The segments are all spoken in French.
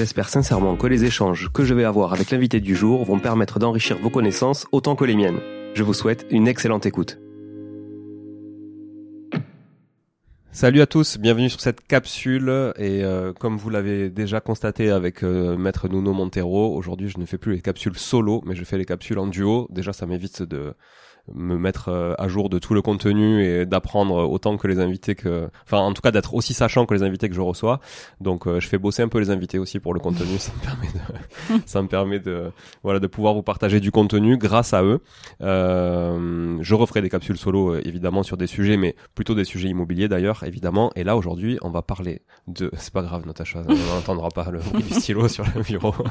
J'espère sincèrement que les échanges que je vais avoir avec l'invité du jour vont permettre d'enrichir vos connaissances autant que les miennes. Je vous souhaite une excellente écoute. Salut à tous, bienvenue sur cette capsule et euh, comme vous l'avez déjà constaté avec euh, maître Nuno Montero, aujourd'hui je ne fais plus les capsules solo mais je fais les capsules en duo. Déjà ça m'évite de me mettre euh, à jour de tout le contenu et d'apprendre autant que les invités que enfin en tout cas d'être aussi sachant que les invités que je reçois. Donc euh, je fais bosser un peu les invités aussi pour le contenu. Ça me permet de ça me permet de voilà de pouvoir vous partager du contenu grâce à eux. Euh, je referai des capsules solo euh, évidemment sur des sujets mais plutôt des sujets immobiliers d'ailleurs évidemment. Et là aujourd'hui on va parler de c'est pas grave Natacha on n'entendra pas le bruit du stylo sur le bureau.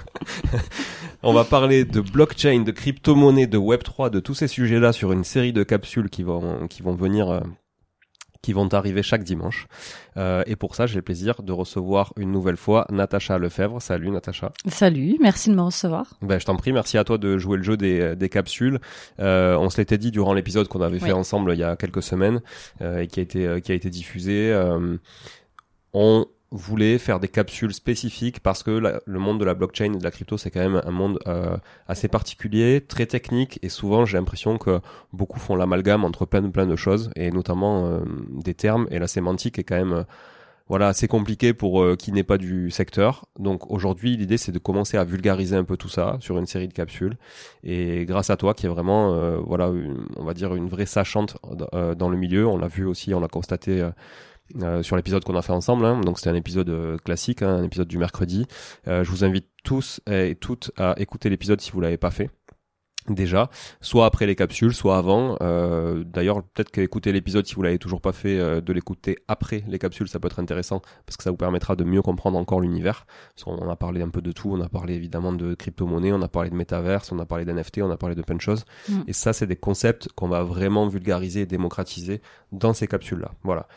On va parler de blockchain de crypto-monnaie de web 3 de tous ces sujets là sur une série de capsules qui vont, qui vont venir euh, qui vont arriver chaque dimanche. Euh, et pour ça, j'ai le plaisir de recevoir une nouvelle fois Natacha Lefebvre. Salut Natacha. Salut, merci de me recevoir. Ben, je t'en prie, merci à toi de jouer le jeu des, des capsules. Euh, on se l'était dit durant l'épisode qu'on avait fait ensemble il y a quelques semaines euh, et qui a été, qui a été diffusé. Euh, on voulait faire des capsules spécifiques parce que le monde de la blockchain et de la crypto c'est quand même un monde euh, assez particulier, très technique et souvent j'ai l'impression que beaucoup font l'amalgame entre plein de plein de choses et notamment euh, des termes et la sémantique est quand même euh, voilà assez compliqué pour qui n'est pas du secteur. Donc aujourd'hui l'idée c'est de commencer à vulgariser un peu tout ça sur une série de capsules et grâce à toi qui est vraiment voilà on va dire une vraie sachante dans le milieu, on l'a vu aussi, on l'a constaté euh, sur l'épisode qu'on a fait ensemble. Hein. Donc c'était un épisode euh, classique, hein, un épisode du mercredi. Euh, je vous invite tous et toutes à écouter l'épisode si vous l'avez pas fait. déjà, soit après les capsules, soit avant. Euh, D'ailleurs, peut-être qu'écouter l'épisode, si vous l'avez toujours pas fait, euh, de l'écouter après les capsules, ça peut être intéressant parce que ça vous permettra de mieux comprendre encore l'univers. On a parlé un peu de tout, on a parlé évidemment de crypto-monnaie, on a parlé de métaverse, on a parlé d'NFT, on a parlé de plein de choses. Mm. Et ça, c'est des concepts qu'on va vraiment vulgariser et démocratiser dans ces capsules-là. Voilà.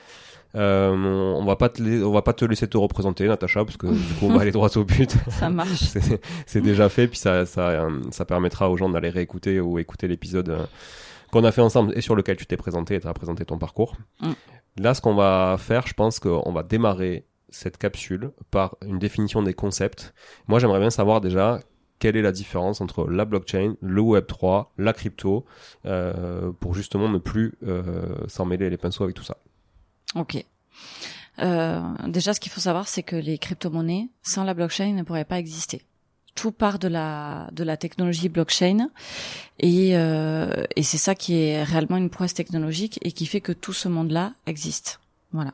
Euh, on va pas te on va pas te laisser te représenter, Natacha, parce que du coup on va aller droit au but. Ça marche. c'est déjà fait, puis ça, ça, euh, ça permettra aux gens d'aller réécouter ou écouter l'épisode euh, qu'on a fait ensemble et sur lequel tu t'es présenté et tu as présenté ton parcours. Mm. Là, ce qu'on va faire, je pense qu'on va démarrer cette capsule par une définition des concepts. Moi, j'aimerais bien savoir déjà quelle est la différence entre la blockchain, le Web3, la crypto, euh, pour justement ne plus euh, s'en mêler les pinceaux avec tout ça. Ok. Euh, déjà, ce qu'il faut savoir, c'est que les crypto-monnaies, sans la blockchain, ne pourraient pas exister. Tout part de la de la technologie blockchain et euh, et c'est ça qui est réellement une prouesse technologique et qui fait que tout ce monde-là existe. Voilà.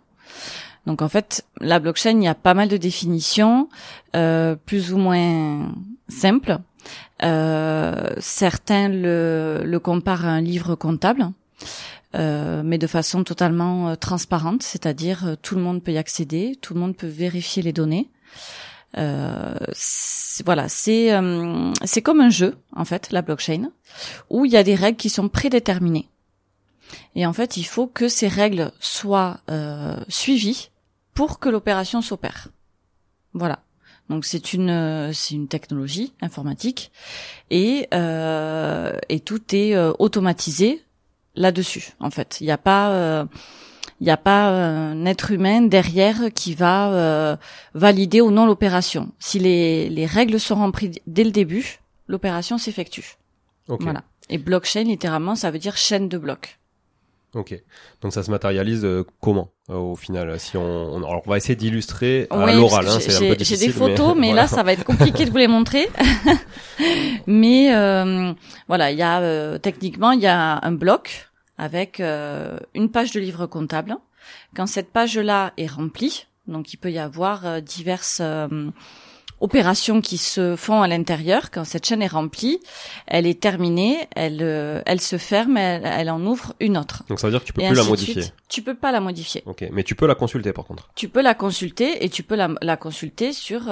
Donc en fait, la blockchain, il y a pas mal de définitions, euh, plus ou moins simples. Euh, certains le, le comparent à un livre comptable. Euh, mais de façon totalement euh, transparente, c'est-à-dire euh, tout le monde peut y accéder, tout le monde peut vérifier les données. voilà, c'est c'est comme un jeu en fait, la blockchain, où il y a des règles qui sont prédéterminées. Et en fait, il faut que ces règles soient suivies pour que l'opération s'opère. Voilà. Donc c'est une c'est une technologie informatique et et tout est automatisé là-dessus. En fait, il n'y a pas euh, il n'y a pas euh, un être humain derrière qui va euh, valider ou non l'opération. Si les, les règles sont remplies dès le début, l'opération s'effectue. Voilà. Et blockchain, littéralement, ça veut dire chaîne de blocs. Ok. Donc ça se matérialise comment au final Si on, alors on va essayer d'illustrer à l'oral. Hein, J'ai des photos, mais, là ça va être compliqué de vous les montrer. mais voilà, il y a techniquement il y a un bloc avec euh, une page de livre comptable. Quand cette page-là est remplie, donc il peut y avoir euh, diverses euh, opérations qui se font à l'intérieur. Quand cette chaîne est remplie, elle est terminée, elle elle se ferme, elle, en ouvre une autre. Donc ça veut dire que tu peux plus la modifier. Tu peux pas la modifier. Ok, mais tu peux la consulter par contre. Tu peux la consulter et tu peux la, la consulter sur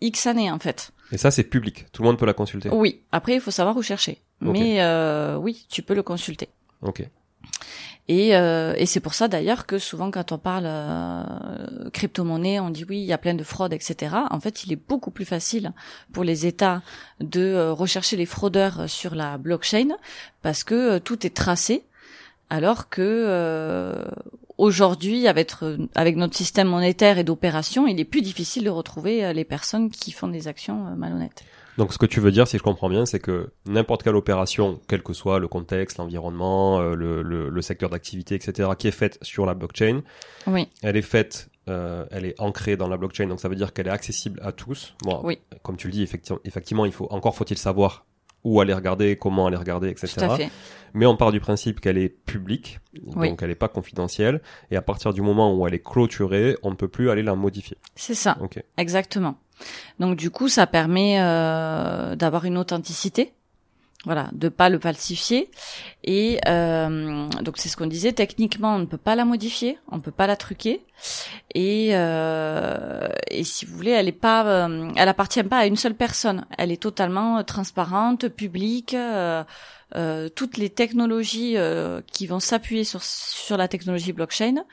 X années en fait. Et ça c'est public, tout le monde peut la consulter. Oui, après il faut savoir où chercher. Mais euh, oui, tu peux le consulter. Ok. Et, euh, et c'est pour ça d'ailleurs que souvent quand on parle euh, crypto-monnaie, on dit oui, il y a plein de fraudes, etc. En fait, il est beaucoup plus facile pour les États de euh, rechercher les fraudeurs sur la blockchain parce que tout est tracé, alors que aujourd'hui, avec, avec notre système monétaire et d'opération, il est plus difficile de retrouver les personnes qui font des actions malhonnêtes. Donc ce que tu veux dire, si je comprends bien, c'est que n'importe quelle opération, quel que soit le contexte, l'environnement, euh, le, le, le, secteur d'activité, etc., qui est faite sur la blockchain, oui. elle est faite, euh, elle est ancrée dans la blockchain, donc ça veut dire qu'elle est accessible à tous. Bon, oui. comme tu le dis, effectivement, effectivement, il faut encore faut-il savoir où aller regarder, comment aller regarder, etc. Tout à fait. Mais on part du principe qu'elle est publique, donc elle n'est pas confidentielle, et à partir du moment où elle est clôturée, on ne peut plus aller la modifier. C'est ça. Okay. Exactement. Donc du coup, ça permet euh, d'avoir une authenticité, voilà, de pas le falsifier. Et euh, donc c'est ce qu'on disait. Techniquement, on ne peut pas la modifier, on ne peut pas la truquer. Et euh, et si vous voulez, elle est pas, elle appartient pas à une seule personne. Elle est totalement transparente, publique. toutes les technologies qui vont s'appuyer sur sur la technologie blockchain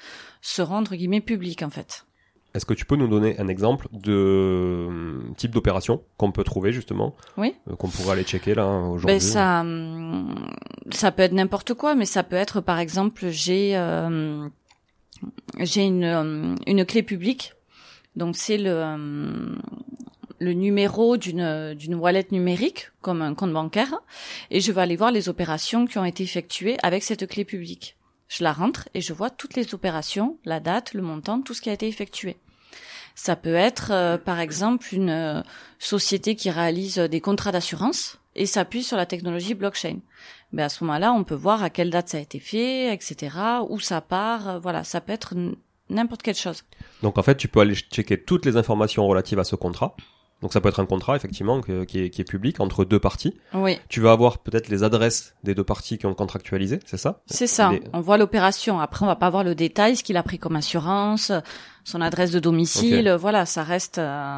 seront entre guillemets publiques en fait. Est-ce que tu peux nous donner un exemple de euh, type d'opération qu'on peut trouver justement Oui. Euh, qu'on pourrait aller checker là aujourd'hui. Ben ça, hum, ça peut être n'importe quoi, mais ça peut être par exemple j'ai euh, j'ai une hum, une clé publique, donc c'est le hum, le numéro d'une d'une wallet numérique comme un compte bancaire et je vais aller voir les opérations qui ont été effectuées avec cette clé publique. Je la rentre et je vois toutes les opérations, la date, le montant, tout ce qui a été effectué. Ça peut être, euh, par exemple, une euh, société qui réalise des contrats d'assurance et s'appuie sur la technologie blockchain. Mais ben, à ce moment-là, on peut voir à quelle date ça a été fait, etc., où ça part. Euh, voilà, ça peut être n'importe quelle chose. Donc en fait, tu peux aller checker toutes les informations relatives à ce contrat Donc ça peut être un contrat effectivement que- qui, est, qui est public entre deux parties. Oui, Tu vas avoir peut-être les adresses des deux parties qui ont contractualisé, c'est ça? C'est ça. Les- On voit l'opération. Après, on va pas voir le détail, ce qu'il a pris comme assurance, son adresse de domicile. Voilà, ça reste euh,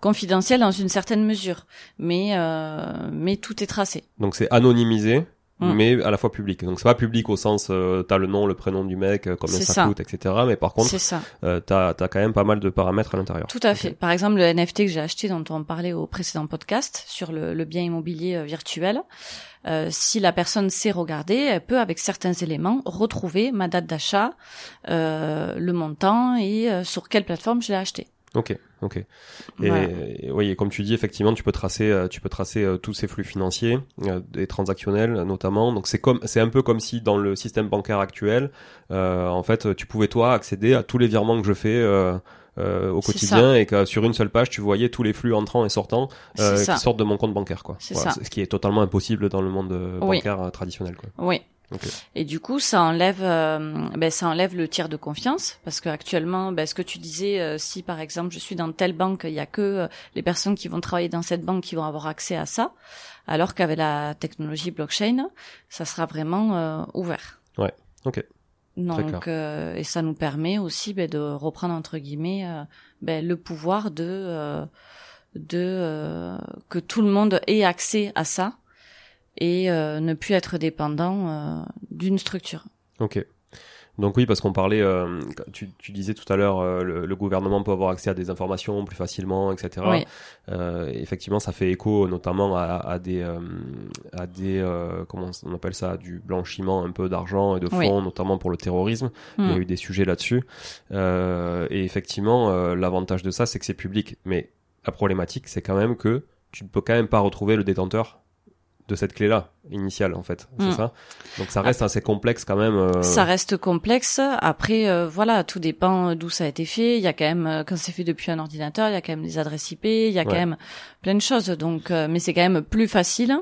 confidentiel dans une certaine mesure, mais euh, mais tout est tracé. Donc c'est anonymisé, Mm. mais à la fois public. Donc c'est pas public au sens euh, t'as le nom, le prénom du mec, euh, combien ça, ça. coûte, etc. Mais par contre, euh, t'as as quand même pas mal de paramètres à l'intérieur. Tout à fait. Par exemple, le NFT que j'ai acheté, dont on parlait au précédent podcast sur le, le bien immobilier euh, virtuel, euh, si la personne sait regarder, elle peut, avec certains éléments, retrouver ma date d'achat, euh, le montant et euh, sur quelle plateforme je l'ai acheté. Ok, ok. Et, Voilà. et oui, et comme tu dis, effectivement, tu peux tracer, euh, tu peux tracer euh, tous ces flux financiers, euh, des transactionnels euh, notamment. Donc c'est comme, c'est un peu comme si dans le système bancaire actuel, euh, en fait, tu pouvais toi accéder à tous les virements que je fais. Euh, euh, au quotidien et que sur une seule page tu voyais tous les flux entrants et sortants euh, qui sortent de mon compte bancaire quoi. C'est Voilà, ça. ce qui est totalement impossible dans le monde euh, Oui. bancaire euh, traditionnel quoi. Oui. Ok. Et du coup, ça enlève, euh, ben, ça enlève le tiers de confiance parce que actuellement, ben, ce que tu disais, euh, si par exemple je suis dans telle banque, il y a que euh, les personnes qui vont travailler dans cette banque qui vont avoir accès à ça, alors qu'avec la technologie blockchain, ça sera vraiment ouvert. Ouais. Ok. Donc, euh, et ça nous permet aussi ben, de reprendre entre guillemets ben, le pouvoir de euh, de euh, que tout le monde ait accès à ça et euh, ne plus être dépendant euh, d'une structure. Ok. Donc oui, parce qu'on parlait, euh, tu, tu disais tout à l'heure, euh, le, le gouvernement peut avoir accès à des informations plus facilement, etc. Oui. Euh, effectivement, ça fait écho notamment à, à des, euh, à des, euh, comment on appelle ça, du blanchiment un peu d'argent et de fonds, Oui. notamment pour le terrorisme. Il y a Mm. eu des sujets là-dessus. Euh, et effectivement, euh, l'avantage de ça, c'est que c'est public. Mais la problématique, c'est quand même que tu ne peux quand même pas retrouver le détenteur de cette clé-là, initiale, en fait. C'est Mm. ça? Donc ça reste assez complexe quand même. euh, Ça reste complexe. Après, euh, voilà, tout dépend d'où ça a été fait. Il y a quand même, euh, quand c'est fait depuis un ordinateur, il y a quand même des adresses IP, il y a quand même plein de choses. Donc, euh, mais c'est quand même plus facile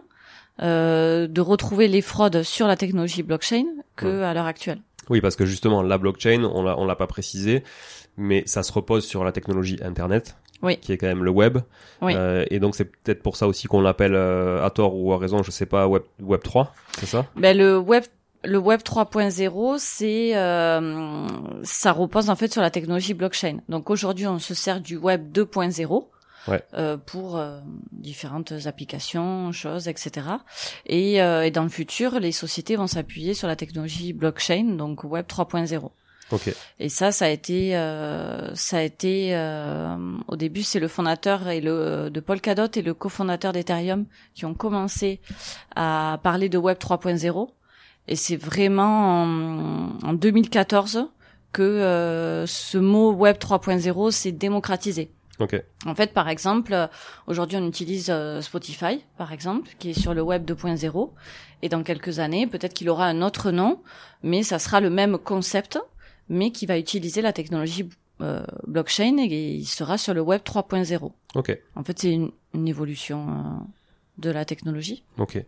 euh, de retrouver les fraudes sur la technologie blockchain que Ouais. à l'heure actuelle. Oui, parce que justement, la blockchain, on l'a, on l'a pas précisé, mais ça se repose sur la technologie Internet, Oui. qui est quand même le web. Oui. Euh, et donc, c'est peut-être pour ça aussi qu'on l'appelle, euh, à tort ou à raison, je sais pas, web, web 3, c'est ça? Ben le web le web 3.0, c'est euh, ça repose en fait sur la technologie blockchain. Donc aujourd'hui, on se sert du web 2.0 Ouais. euh, pour euh, différentes applications, choses, etc. Et, euh, et dans le futur, les sociétés vont s'appuyer sur la technologie blockchain, donc web 3.0. Ok. Et ça, ça a été, euh, ça a été euh, au début, c'est le fondateur et le de Polkadot et le cofondateur d'Ethereum qui ont commencé à parler de Web 3.0. Et c'est vraiment en, en 2014 que euh, ce mot Web 3.0 s'est démocratisé. Ok. En fait, par exemple, euh, aujourd'hui, on utilise euh, Spotify, par exemple, qui est sur le web 2.0. Et dans quelques années, peut-être qu'il aura un autre nom, mais ça sera le même concept, mais qui va utiliser la technologie euh, blockchain et il sera sur le web 3.0. Ok. En fait, c'est une, une évolution euh, de la technologie. Ok.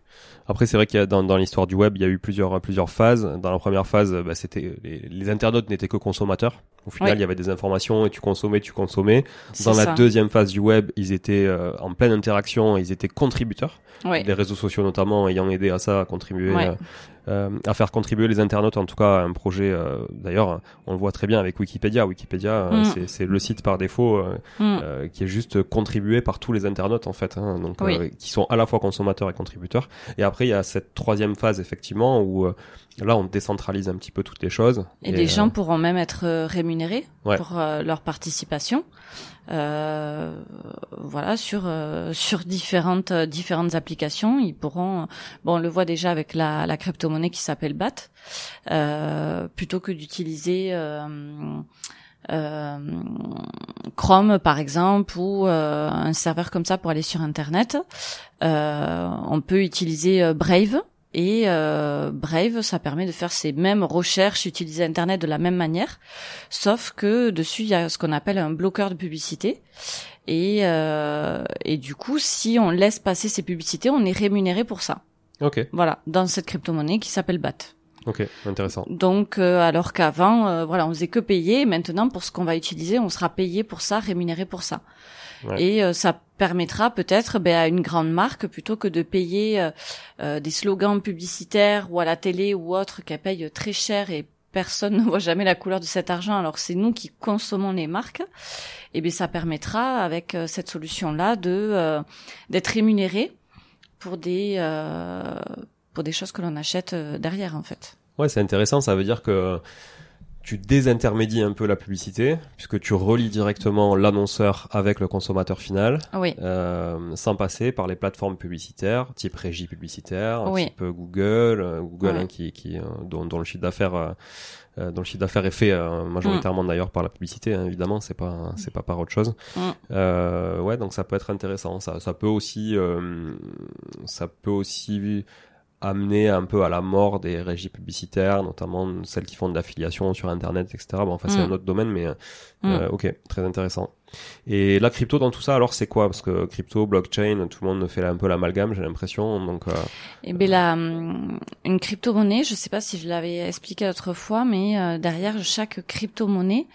Après, c'est vrai qu'il y a dans, dans l'histoire du web, il y a eu plusieurs plusieurs phases. Dans la première phase, bah, c'était les, les internautes n'étaient que consommateurs. Au final, Oui. il y avait des informations et tu consommais, tu consommais. Dans la ça. deuxième phase du web, ils étaient euh, en pleine interaction, ils étaient contributeurs. Ouais. Les réseaux sociaux notamment ayant aidé à ça, à contribuer, Ouais. Euh, à faire contribuer les internautes en tout cas à un projet. euh, D'ailleurs, on le voit très bien avec Wikipédia. Wikipédia, euh, Mm. c'est- le site par défaut Mm. qui est juste contribué par tous les internautes en fait, hein, donc Oui. qui sont à la fois consommateurs et contributeurs. Et après, il y a cette troisième phase effectivement où là, on décentralise un petit peu toutes les choses. Et, les gens pourront même être rémunérés Ouais. pour leur participation. Euh, voilà sur euh, sur différentes euh, différentes applications, ils pourront. Bon, on le voit déjà avec la, la qui s'appelle BAT. Euh, plutôt que d'utiliser euh, euh, Chrome par exemple ou euh, un serveur comme ça pour aller sur Internet, on peut utiliser Brave. Et euh, Brave, ça permet de faire ces mêmes recherches, utiliser Internet de la même manière, sauf que dessus il y a ce qu'on appelle un bloqueur de publicité. Et, euh, et du coup, si on laisse passer ces publicités, on est rémunéré pour ça. Ok, Voilà, dans cette crypto-monnaie qui s'appelle BAT. ok, intéressant. Donc, euh, alors qu'avant, euh, voilà, on faisait que payer. Maintenant, pour ce qu'on va utiliser, on sera payé pour ça, rémunéré pour ça. Ouais. Et euh, ça permettra peut-être ben, à une grande marque plutôt que de payer euh, euh, des slogans publicitaires ou à la télé ou autre qu'elle paye très cher et personne ne voit jamais la couleur de cet argent alors c'est nous qui consommons les marques et eh bien ça permettra avec euh, cette solution là de d'être rémunéré pour des pour des choses que l'on achète derrière en fait. Ouais, c'est intéressant, ça veut dire que tu désintermédies un peu la publicité puisque tu relis directement l'annonceur avec le consommateur final euh, sans passer par les plateformes publicitaires type régie publicitaire type Google euh, Google hein, qui, qui euh, dont, dont, le chiffre d'affaires euh, euh dont le chiffre d'affaires est fait majoritairement mm. d'ailleurs par la publicité hein, évidemment c'est pas c'est pas par autre chose. Mm. ouais donc ça peut être intéressant. Ça ça peut aussi ça peut aussi amener un peu à la mort des régies publicitaires, notamment celles qui font de l'affiliation sur Internet, etc. Bon, enfin, c'est mm. un autre domaine, mais euh, mm. ok, très intéressant. Et la crypto dans tout ça, alors c'est quoi? Parce que crypto, blockchain, tout le monde fait un peu l'amalgame, j'ai l'impression. Donc, euh... eh ben la, hum, une crypto-monnaie, je sais pas si je l'avais expliqué autrefois, mais euh, derrière chaque crypto-monnaie,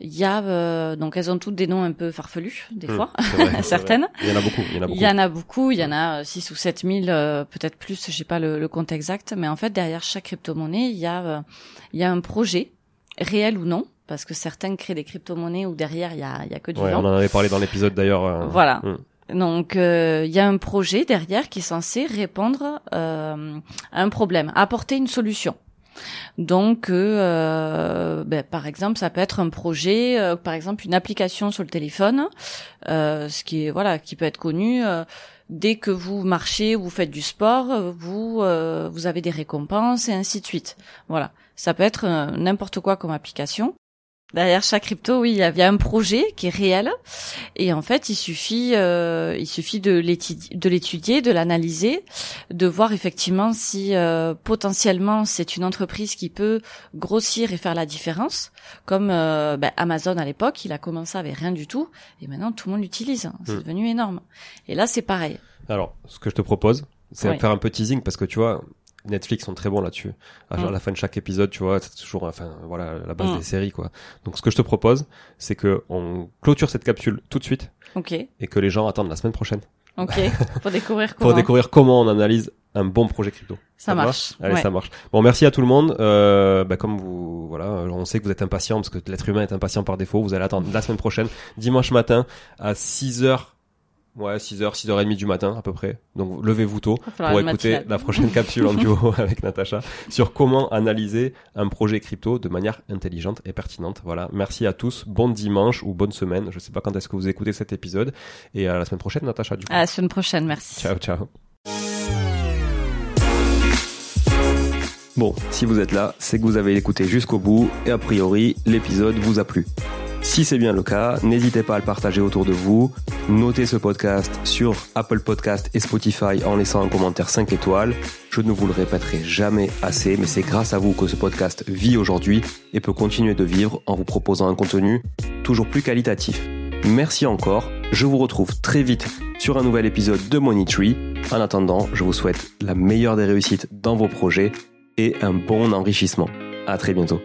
il y a euh, donc elles ont toutes des noms un peu farfelus des hmm, fois, certaines. Il y en a beaucoup. Il y en a beaucoup. Il y en a beaucoup. Il y en a 6 ou 7 000, euh, peut-être plus. J'ai pas le, le, compte exact, mais en fait derrière chaque crypto-monnaie, il y a il y a un projet réel ou non parce que certains créent des crypto-monnaies où derrière il y a, y a que du ouais, On en avait parlé dans l'épisode d'ailleurs. Euh, voilà. Hmm. Donc euh, il y a un projet derrière qui est censé répondre euh, à un problème, apporter une solution. Donc, euh, ben, par exemple, ça peut être un projet, euh, par exemple une application sur le téléphone, euh, ce qui est voilà, qui peut être connu. dès que vous marchez, vous faites du sport, vous vous avez des récompenses et ainsi de suite. Voilà, ça peut être n'importe quoi comme application. Derrière chaque crypto, oui, il y, a, un projet qui est réel, et en fait, il suffit, euh, il suffit de l'étudier, de l'analyser, de voir effectivement si euh, potentiellement c'est une entreprise qui peut grossir et faire la différence, comme euh, ben, Amazon à l'époque, il a commencé avec rien du tout, et maintenant tout le monde l'utilise, c'est hmm. devenu énorme. Et là, c'est pareil. Alors, ce que je te propose, c'est de faire un peu teasing parce que tu vois, Netflix sont très bons là-dessus. À mm. la fin de chaque épisode, tu vois, c'est toujours, enfin, voilà, la base mm. des séries, quoi. Donc, ce que je te propose, c'est que on clôture cette capsule tout de suite. Ok. Et que les gens attendent la semaine prochaine. Ok. Pour découvrir comment. Pour découvrir comment on analyse un bon projet crypto. Ça, marche. Allez, ça marche. Bon, merci à tout le monde. Euh, bah, comme vous, voilà, on sait que vous êtes impatient parce que l'être humain est impatient par défaut. Vous allez attendre la semaine prochaine, dimanche matin à 6 heures Ouais, 6h, 6h30 du matin à peu près. Donc levez-vous tôt pour écouter la prochaine capsule en duo avec Natacha sur comment analyser un projet crypto de manière intelligente et pertinente. Voilà, merci à tous, bon dimanche ou bonne semaine. Je sais pas quand est-ce que vous écoutez cet épisode et à la semaine prochaine Natacha du coup. À la semaine prochaine, merci. Ciao ciao. Bon, si vous êtes là, c'est que vous avez écouté jusqu'au bout et a priori, l'épisode vous a plu. Si c'est bien le cas, n'hésitez pas à le partager autour de vous. Notez ce podcast sur Apple Podcast et Spotify en laissant un commentaire 5 étoiles. Je ne vous le répéterai jamais assez, mais c'est grâce à vous que ce podcast vit aujourd'hui et peut continuer de vivre en vous proposant un contenu toujours plus qualitatif. Merci encore. Je vous retrouve très vite sur un nouvel épisode de Money Tree. En attendant, je vous souhaite la meilleure des réussites dans vos projets et un bon enrichissement. À très bientôt.